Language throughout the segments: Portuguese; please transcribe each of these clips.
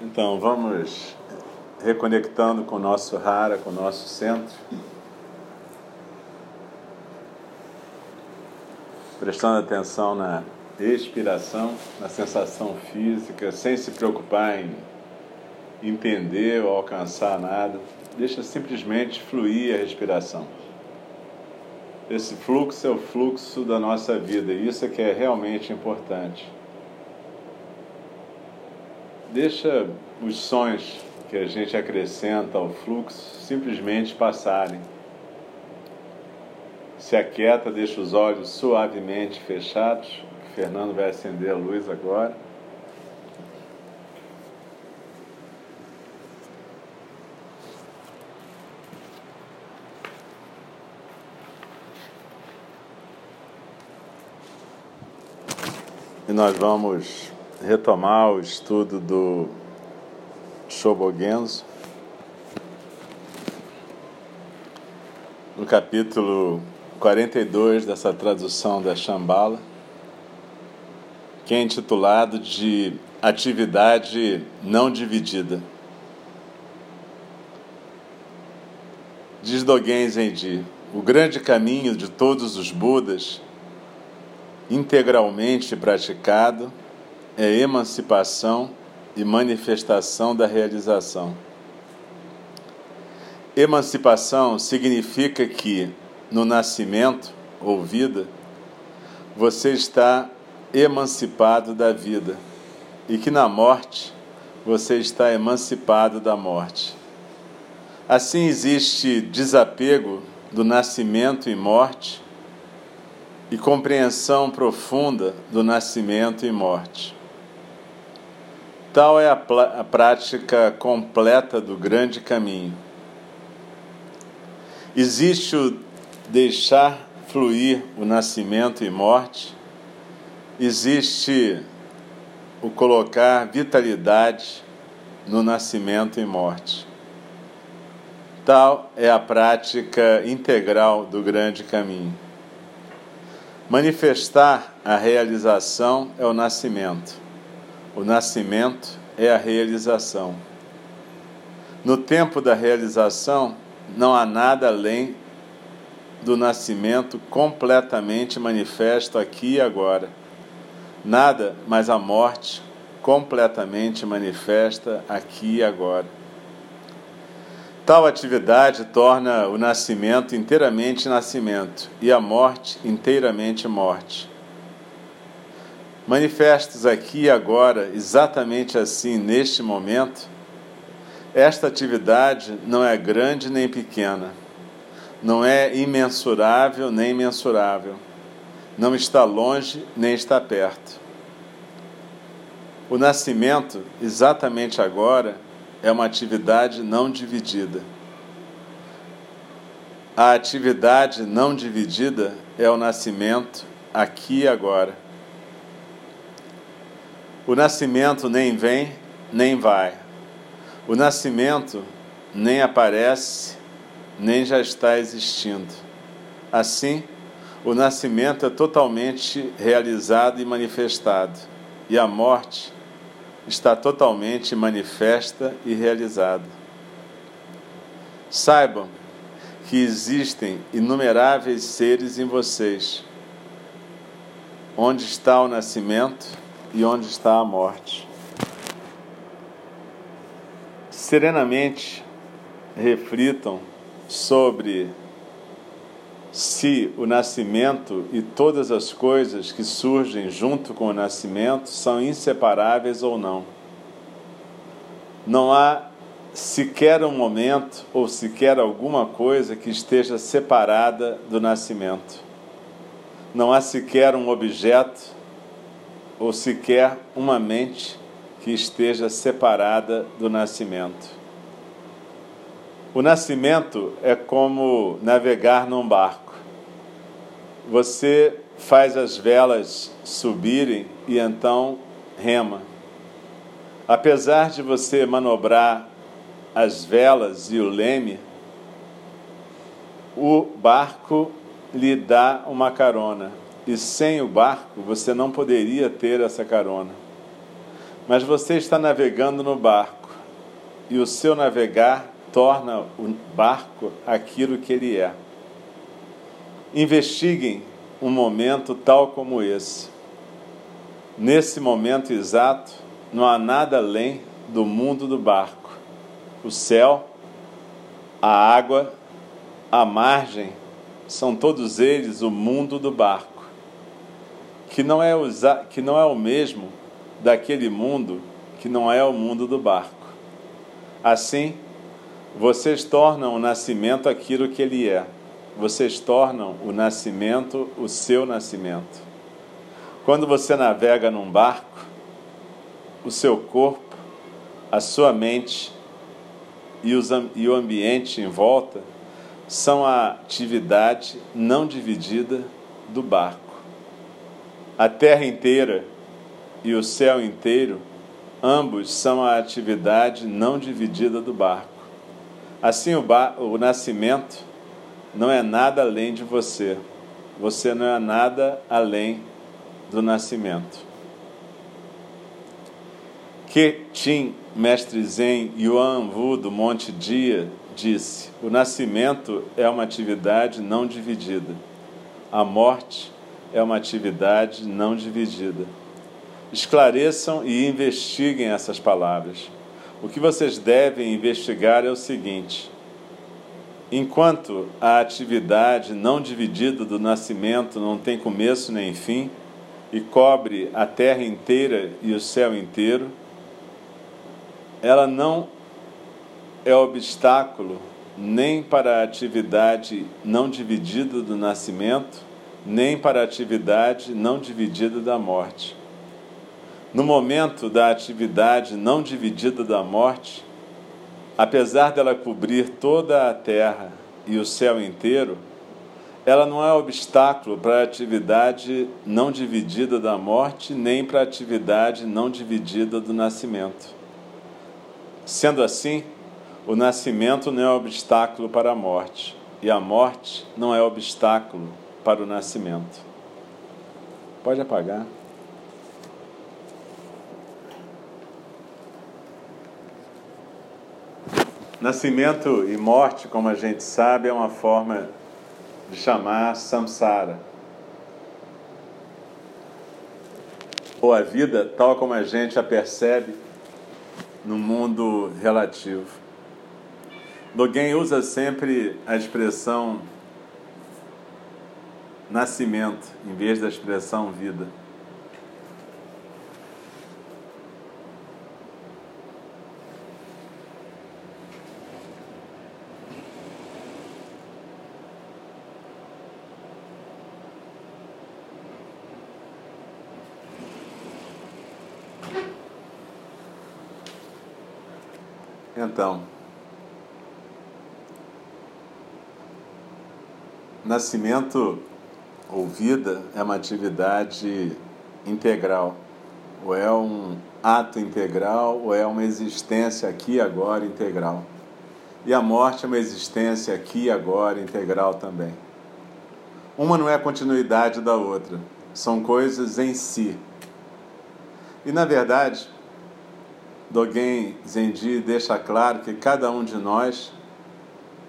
Então, vamos reconectando com o nosso Hara, com o nosso centro. prestando atenção na expiração, na sensação física, sem se preocupar em entender ou alcançar nada. Deixa simplesmente fluir a respiração. Esse fluxo é o fluxo da nossa vida e isso é que é realmente importante. Deixa os sons que a gente acrescenta ao fluxo simplesmente passarem se aquieta, deixa os olhos suavemente fechados. O Fernando vai acender a luz agora. E nós vamos retomar o estudo do Shobogenzo. No capítulo 42 dessa tradução da Shambhala, que é intitulado de Atividade Não Dividida. Diz Dogen Zenji, o grande caminho de todos os Budas, integralmente praticado, é emancipação e manifestação da realização. Emancipação significa que no nascimento ou vida, você está emancipado da vida e que na morte você está emancipado da morte. Assim existe desapego do nascimento e morte e compreensão profunda do nascimento e morte. Tal é a, a prática completa do grande caminho. Existe o deixar fluir o nascimento e morte, existe o colocar vitalidade no nascimento e morte. Tal é a prática integral do grande caminho. Manifestar a realização é o nascimento. O nascimento é a realização. No tempo da realização, não há nada além do nascimento completamente manifesto aqui e agora. Nada mas a morte completamente manifesta aqui e agora. Tal atividade torna o nascimento inteiramente nascimento e a morte inteiramente morte. Manifestos aqui agora, exatamente assim, neste momento, esta atividade não é grande nem pequena não é imensurável nem mensurável, não está longe nem está perto. O nascimento, exatamente agora, é uma atividade não dividida. A atividade não dividida é o nascimento aqui e agora. O nascimento nem vem, nem vai. O nascimento nem aparece, nem já está existindo. Assim, o nascimento é totalmente realizado e manifestado, e a morte está totalmente manifesta e realizada. Saibam que existem inumeráveis seres em vocês. Onde está o nascimento e onde está a morte? Serenamente reflitam sobre se o nascimento e todas as coisas que surgem junto com o nascimento são inseparáveis ou não. Não há sequer um momento ou sequer alguma coisa que esteja separada do nascimento. Não há sequer um objeto ou sequer uma mente que esteja separada do nascimento. O nascimento é como navegar num barco. Você faz as velas subirem e então rema. Apesar de você manobrar as velas e o leme, o barco lhe dá uma carona. E sem o barco você não poderia ter essa carona. Mas você está navegando no barco e o seu navegar torna o barco aquilo que ele é. Investiguem um momento tal como esse. Nesse momento exato, não há nada além do mundo do barco o céu, a água, a margem, são todos eles o mundo do barco, que não é, usa, que não é o mesmo daquele mundo que não é o mundo do barco. Assim, vocês tornam o nascimento aquilo que ele é. Vocês tornam o nascimento o seu nascimento. Quando você navega num barco, o seu corpo, a sua mente, e, os, e o ambiente em volta são a atividade não dividida do barco. A terra inteira e o céu inteiro, ambos são a atividade não dividida do barco. Assim, o, o nascimento não é nada além de você. Você não é nada além do nascimento. Que Tim mestre Zen Yuan Wu do Monte Dia disse: O nascimento é uma atividade não dividida. A morte é uma atividade não dividida. Esclareçam e investiguem essas palavras. O que vocês devem investigar é o seguinte: enquanto a atividade não dividida do nascimento não tem começo nem fim e cobre a terra inteira e o céu inteiro, ela não é obstáculo nem para a atividade não dividida do nascimento, nem para a atividade não dividida da morte. No momento da atividade não dividida da morte, apesar dela cobrir toda a terra e o céu inteiro, ela não é obstáculo para a atividade não dividida da morte, nem para a atividade não dividida do nascimento. Sendo assim, o nascimento não é obstáculo para a morte, e a morte não é obstáculo para o nascimento. Pode apagar. Nascimento e morte, como a gente sabe, é uma forma de chamar samsara. Ou a vida tal como a gente a percebe no mundo relativo. Dogen usa sempre a expressão nascimento em vez da expressão vida. Então, Nascimento ou vida é uma atividade integral, ou é um ato integral, ou é uma existência aqui e agora integral. E a morte é uma existência aqui e agora integral também. Uma não é continuidade da outra, são coisas em si. E na verdade, Dogen Zenji deixa claro que cada um de nós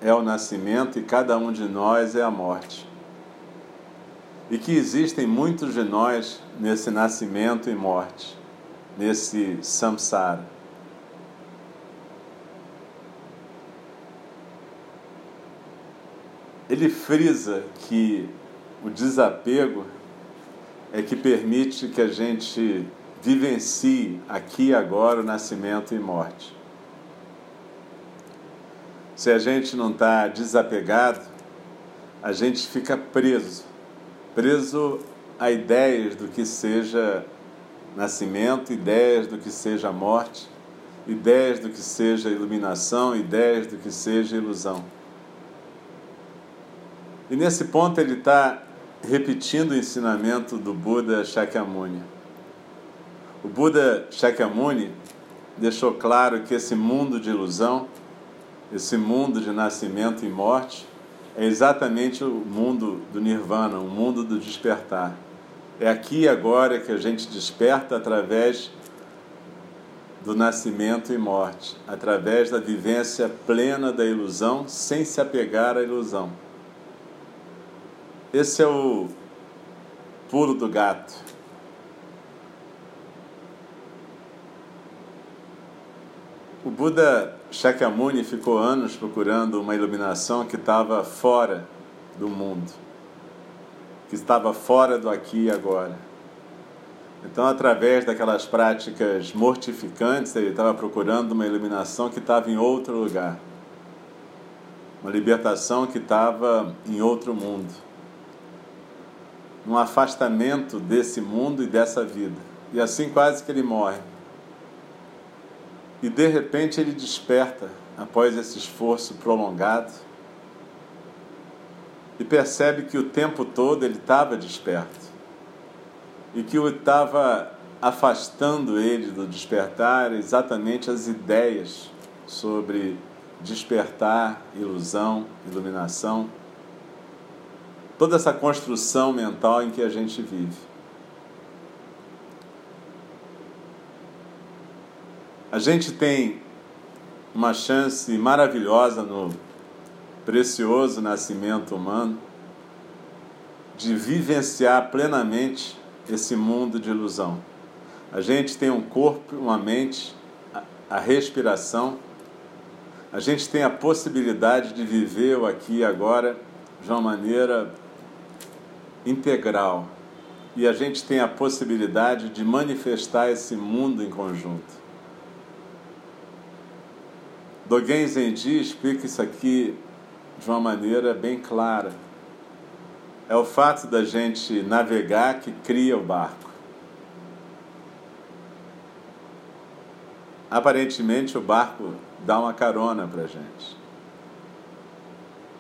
é o nascimento e cada um de nós é a morte. E que existem muitos de nós nesse nascimento e morte, nesse samsara. Ele frisa que o desapego é que permite que a gente vivencie aqui e agora o nascimento e morte. Se a gente não está desapegado, a gente fica preso, preso a ideias do que seja nascimento, ideias do que seja morte, ideias do que seja iluminação, ideias do que seja ilusão. E nesse ponto ele está repetindo o ensinamento do Buda Shakyamuni. O Buda Shakyamuni deixou claro que esse mundo de ilusão, esse mundo de nascimento e morte, é exatamente o mundo do nirvana, o mundo do despertar. É aqui e agora que a gente desperta através do nascimento e morte, através da vivência plena da ilusão, sem se apegar à ilusão. Esse é o pulo do gato. O Buda Shakyamuni ficou anos procurando uma iluminação que estava fora do mundo, que estava fora do aqui e agora. Então, através daquelas práticas mortificantes, ele estava procurando uma iluminação que estava em outro lugar, uma libertação que estava em outro mundo num afastamento desse mundo e dessa vida. E assim quase que ele morre. E de repente ele desperta após esse esforço prolongado e percebe que o tempo todo ele estava desperto e que o estava afastando ele do despertar exatamente as ideias sobre despertar, ilusão, iluminação toda essa construção mental em que a gente vive. A gente tem uma chance maravilhosa no precioso nascimento humano de vivenciar plenamente esse mundo de ilusão. A gente tem um corpo, uma mente, a respiração. A gente tem a possibilidade de viver o aqui e agora de uma maneira integral e a gente tem a possibilidade de manifestar esse mundo em conjunto. Dogen Zenji explica isso aqui de uma maneira bem clara. É o fato da gente navegar que cria o barco. Aparentemente o barco dá uma carona para gente.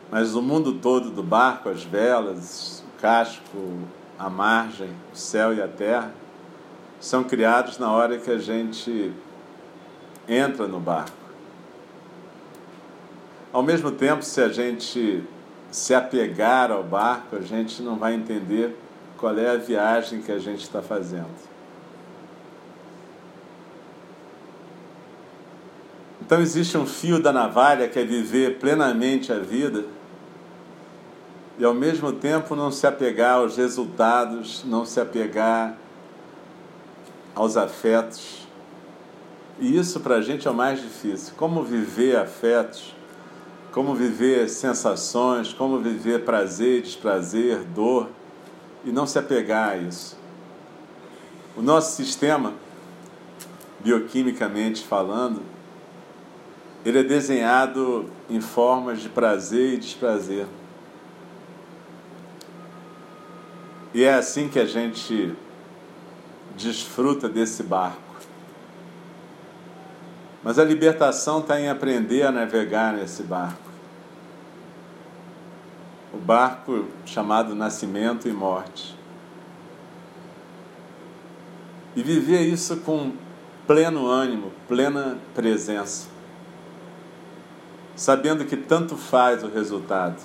Mas o mundo todo do barco, as velas, casco, a margem, o céu e a terra, são criados na hora que a gente entra no barco. Ao mesmo tempo, se a gente se apegar ao barco, a gente não vai entender qual é a viagem que a gente está fazendo. Então existe um fio da navalha que é viver plenamente a vida e ao mesmo tempo não se apegar aos resultados, não se apegar aos afetos. E isso para a gente é o mais difícil. Como viver afetos, como viver sensações, como viver prazer, desprazer, dor, e não se apegar a isso. O nosso sistema, bioquimicamente falando, ele é desenhado em formas de prazer e desprazer. E é assim que a gente desfruta desse barco. Mas a libertação está em aprender a navegar nesse barco. barco chamado nascimento e morte. E viver isso com pleno ânimo, plena presença, sabendo que tanto faz o resultado.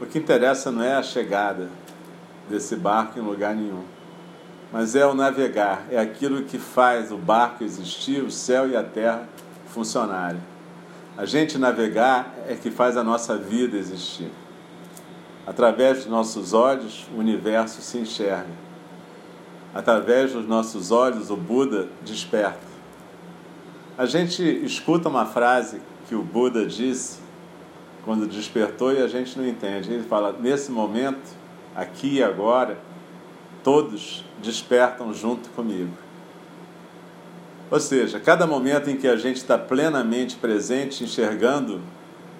O que interessa não é a chegada desse barco em lugar nenhum, mas é o navegar, é aquilo que faz o barco existir, o céu e a terra funcionarem. A gente navegar é que faz a nossa vida existir. Através dos nossos olhos, o universo se enxerga. Através dos nossos olhos, o Buda desperta. A gente escuta uma frase que o Buda disse quando despertou e a gente não entende. Ele fala: nesse momento, aqui e agora, todos despertam junto comigo. Ou seja, cada momento em que a gente está plenamente presente, enxergando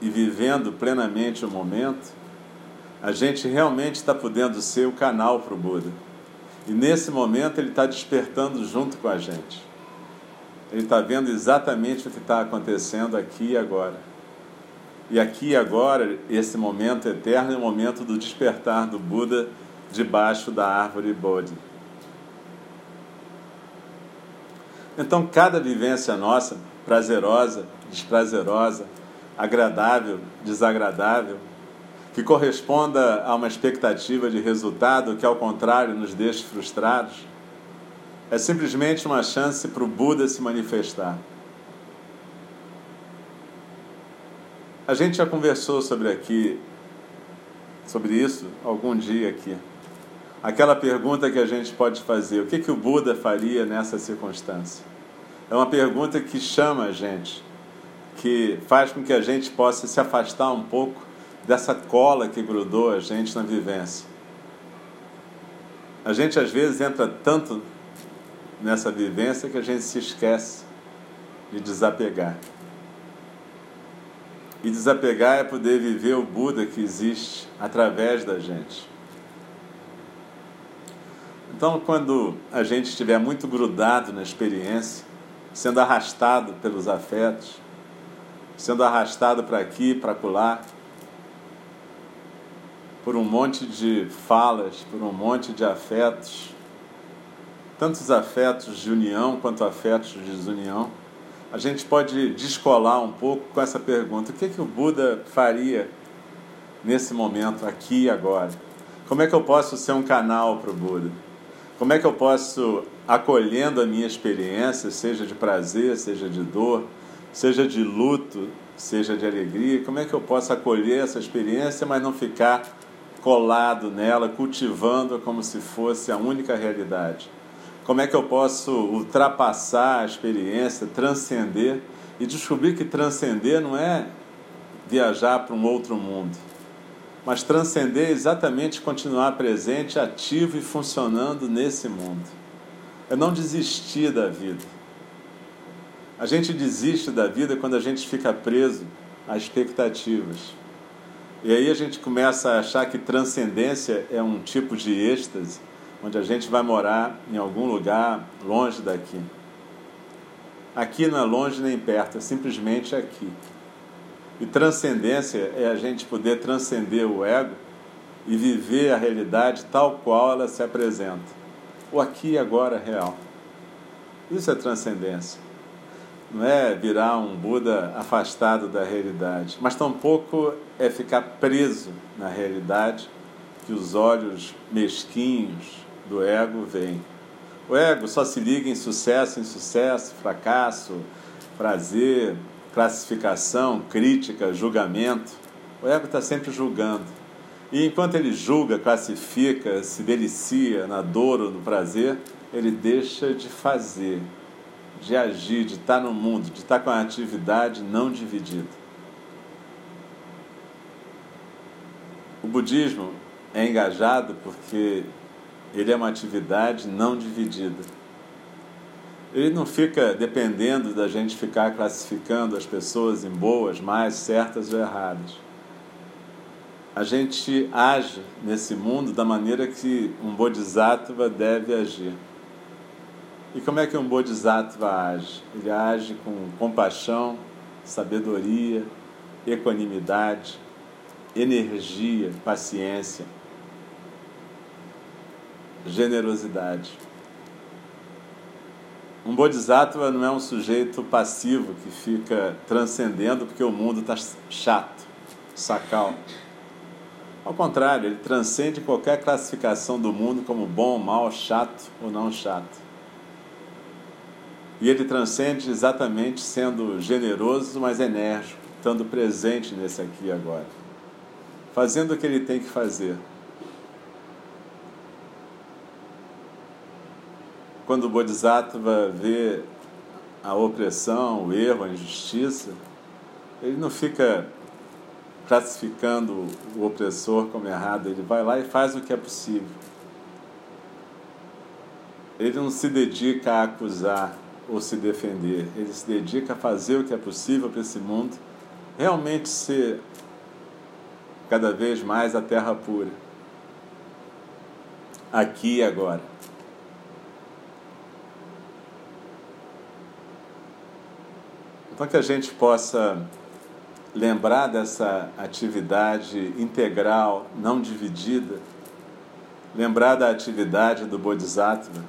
e vivendo plenamente o momento, a gente realmente está podendo ser o canal para o Buda. E nesse momento ele está despertando junto com a gente. Ele está vendo exatamente o que está acontecendo aqui e agora. E aqui e agora, esse momento eterno é o momento do despertar do Buda debaixo da árvore Bodhi. Então, cada vivência nossa, prazerosa, desprazerosa, agradável, desagradável, que corresponda a uma expectativa de resultado que, ao contrário, nos deixe frustrados, é simplesmente uma chance para o Buda se manifestar. A gente já conversou sobre aqui, sobre isso, algum dia aqui. Aquela pergunta que a gente pode fazer: o que, que o Buda faria nessa circunstância? É uma pergunta que chama a gente, que faz com que a gente possa se afastar um pouco dessa cola que grudou a gente na vivência. A gente às vezes entra tanto nessa vivência que a gente se esquece de desapegar. E desapegar é poder viver o Buda que existe através da gente. Então, quando a gente estiver muito grudado na experiência, sendo arrastado pelos afetos, sendo arrastado para aqui, para acolá, por um monte de falas, por um monte de afetos, tantos afetos de união quanto afetos de desunião, a gente pode descolar um pouco com essa pergunta: o que, que o Buda faria nesse momento, aqui e agora? Como é que eu posso ser um canal para o Buda? Como é que eu posso, acolhendo a minha experiência, seja de prazer, seja de dor, seja de luto, seja de alegria, como é que eu posso acolher essa experiência, mas não ficar colado nela, cultivando-a como se fosse a única realidade? Como é que eu posso ultrapassar a experiência, transcender e descobrir que transcender não é viajar para um outro mundo mas transcender é exatamente continuar presente, ativo e funcionando nesse mundo. É não desistir da vida. A gente desiste da vida quando a gente fica preso a expectativas. E aí a gente começa a achar que transcendência é um tipo de êxtase, onde a gente vai morar em algum lugar longe daqui. Aqui não é longe nem perto, é simplesmente aqui. E transcendência é a gente poder transcender o ego e viver a realidade tal qual ela se apresenta. O aqui e agora real. Isso é transcendência. Não é virar um Buda afastado da realidade, mas tampouco é ficar preso na realidade que os olhos mesquinhos do ego veem. O ego só se liga em sucesso, insucesso, fracasso, prazer, classificação, crítica, julgamento. O ego está sempre julgando. E enquanto ele julga, classifica, se delicia na dor ou no prazer, ele deixa de fazer, de agir, de estar no mundo, de estar com a atividade não dividida. O budismo é engajado porque ele é uma atividade não dividida ele não fica dependendo da gente ficar classificando as pessoas em boas, mais, certas ou erradas. A gente age nesse mundo da maneira que um bodhisattva deve agir. E como é que um bodhisattva age? Ele age com compaixão, sabedoria, equanimidade, energia, paciência, generosidade. Um bodhisattva não é um sujeito passivo que fica transcendendo porque o mundo está chato, sacal. Ao contrário, ele transcende qualquer classificação do mundo como bom, mal, chato ou não chato. E ele transcende exatamente sendo generoso, mas enérgico, estando presente nesse aqui e agora, fazendo o que ele tem que fazer. Quando o Bodhisattva vê a opressão, o erro, a injustiça, ele não fica classificando o opressor como errado, ele vai lá e faz o que é possível. Ele não se dedica a acusar ou se defender, ele se dedica a fazer o que é possível para esse mundo realmente ser cada vez mais a terra pura, aqui e agora. Então, que a gente possa lembrar dessa atividade integral, não dividida, lembrar da atividade do Bodhisattva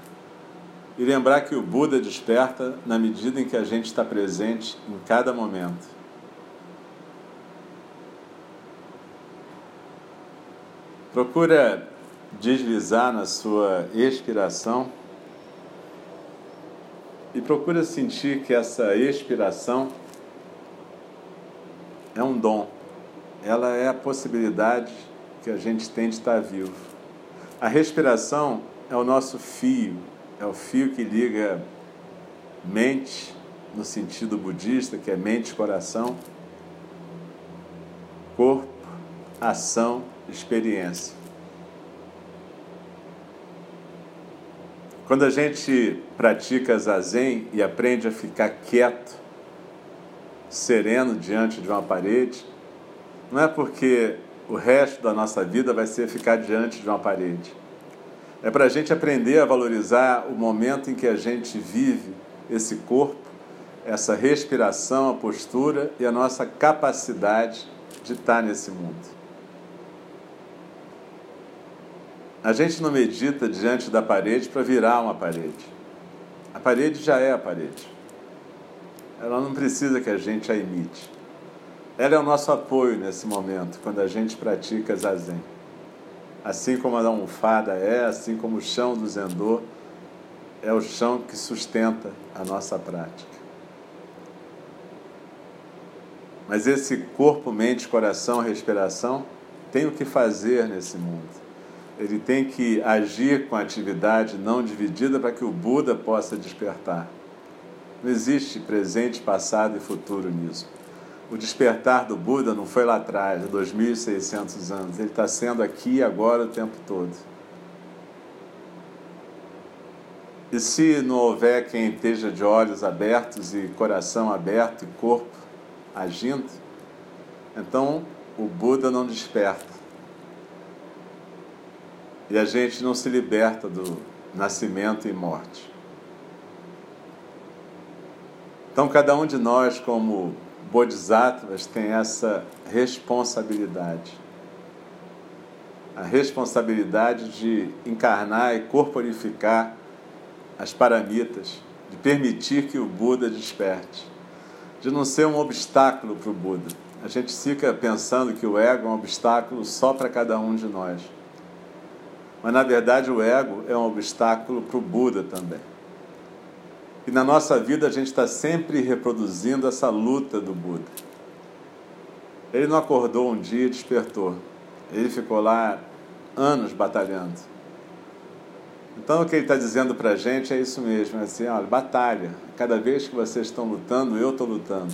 e lembrar que o Buda desperta na medida em que a gente está presente em cada momento. Procura deslizar na sua expiração e procura sentir que essa expiração é um dom, ela é a possibilidade que a gente tem de estar vivo. A respiração é o nosso fio, é o fio que liga mente, no sentido budista, que é mente, coração, corpo, ação, experiência. Quando a gente pratica zazen e aprende a ficar quieto, sereno diante de uma parede, não é porque o resto da nossa vida vai ser ficar diante de uma parede. É para a gente aprender a valorizar o momento em que a gente vive esse corpo, essa respiração, a postura e a nossa capacidade de estar nesse mundo. A gente não medita diante da parede para virar uma parede. A parede já é a parede. Ela não precisa que a gente a imite. Ela é o nosso apoio nesse momento, quando a gente pratica zazen. Assim como a almofada é, assim como o chão do zendô é o chão que sustenta a nossa prática. Mas esse corpo, mente, coração, respiração tem o que fazer nesse mundo. Ele tem que agir com atividade não dividida para que o Buda possa despertar. Não existe presente, passado e futuro nisso. O despertar do Buda não foi lá atrás, há 2.600 anos. Ele está sendo aqui e agora o tempo todo. E se não houver quem esteja de olhos abertos e coração aberto e corpo agindo, então o Buda não desperta. E a gente não se liberta do nascimento e morte. Então, cada um de nós, como bodhisattvas, tem essa responsabilidade. A responsabilidade de encarnar e corporificar as paramitas, de permitir que o Buda desperte, de não ser um obstáculo para o Buda. A gente fica pensando que o ego é um obstáculo só para cada um de nós. Mas na verdade o ego é um obstáculo para o Buda também. E na nossa vida a gente está sempre reproduzindo essa luta do Buda. Ele não acordou um dia e despertou. Ele ficou lá anos batalhando. Então o que ele está dizendo para a gente é isso mesmo, é assim, olha, batalha. Cada vez que vocês estão lutando, eu estou lutando.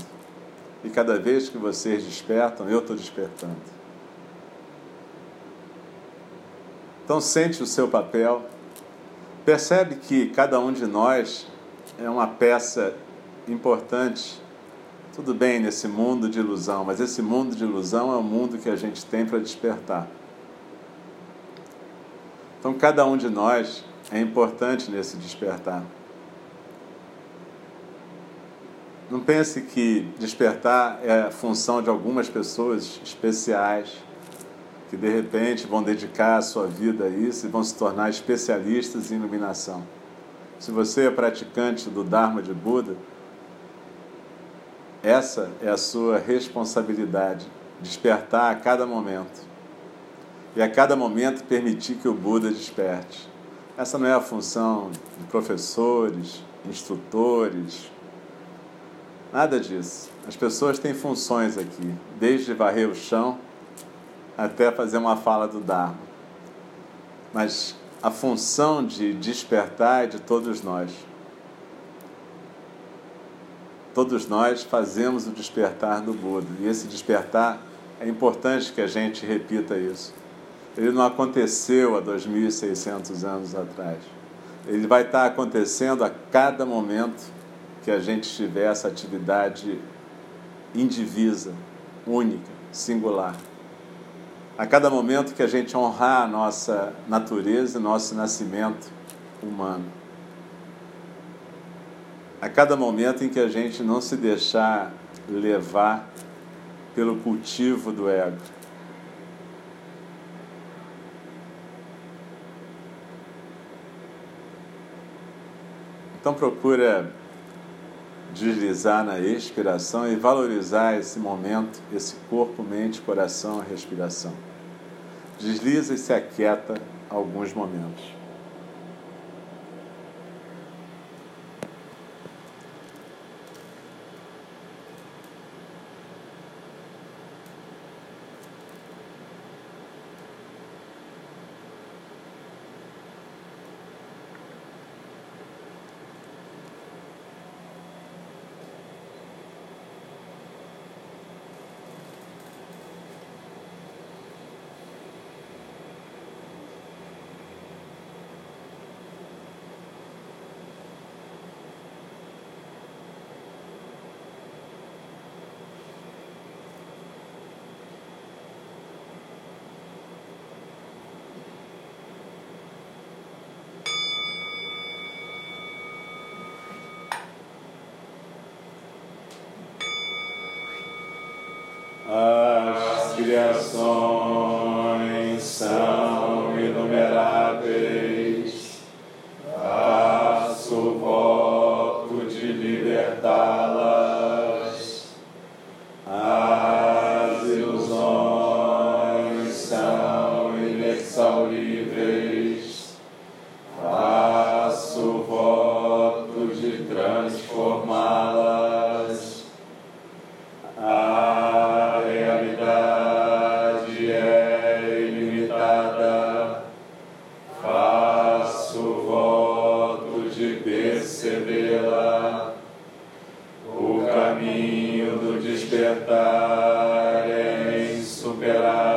E cada vez que vocês despertam, eu estou despertando. Então sente o seu papel. Percebe que cada um de nós é uma peça importante. Tudo bem nesse mundo de ilusão, mas esse mundo de ilusão é o mundo que a gente tem para despertar. Então, cada um de nós é importante nesse despertar. Não pense que despertar é a função de algumas pessoas especiais, que de repente vão dedicar a sua vida a isso e vão se tornar especialistas em iluminação. Se você é praticante do Dharma de Buda, essa é a sua responsabilidade, despertar a cada momento. E a cada momento permitir que o Buda desperte. Essa não é a função de professores, instrutores, nada disso. As pessoas têm funções aqui, desde varrer o chão até fazer uma fala do Dharma. Mas a função de despertar é de todos nós. Todos nós fazemos o despertar do Buda. E esse despertar é importante que a gente repita isso. Ele não aconteceu há 2.600 anos atrás. Ele vai estar acontecendo a cada momento que a gente tiver essa atividade indivisa, única, singular. A cada momento que a gente honrar a nossa natureza nosso nascimento humano. A cada momento em que a gente não se deixar levar pelo cultivo do ego Então procura deslizar na expiração e valorizar esse momento, esse corpo, mente, coração, respiração. Desliza e se aquieta alguns momentos. As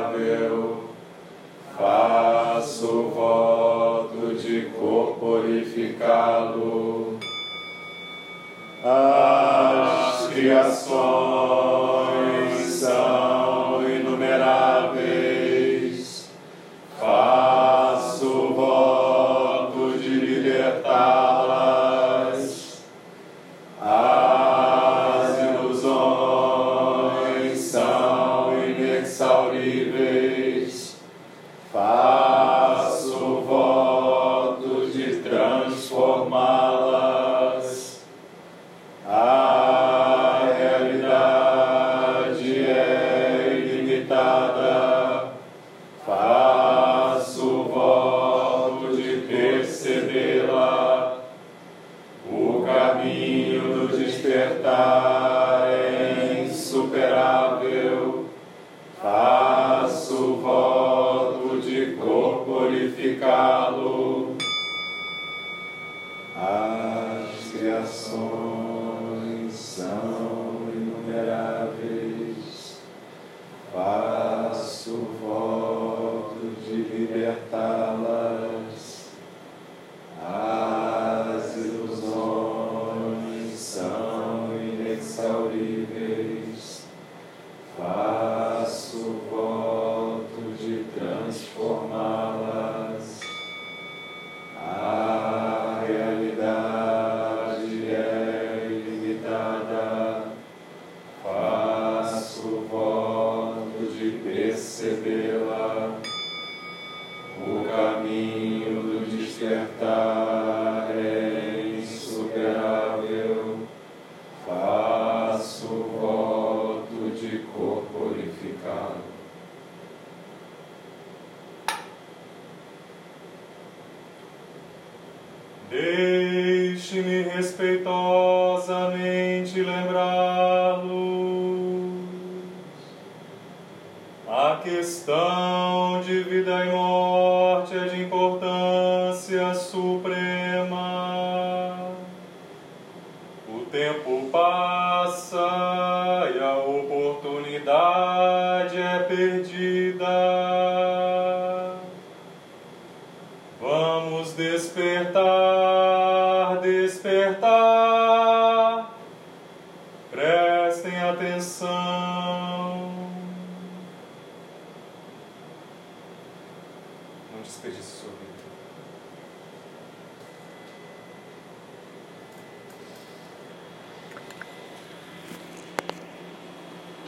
insuperável. Faço voto de corporificá-lo. As criações Deixe-me respeitosamente lembrá-los a questão.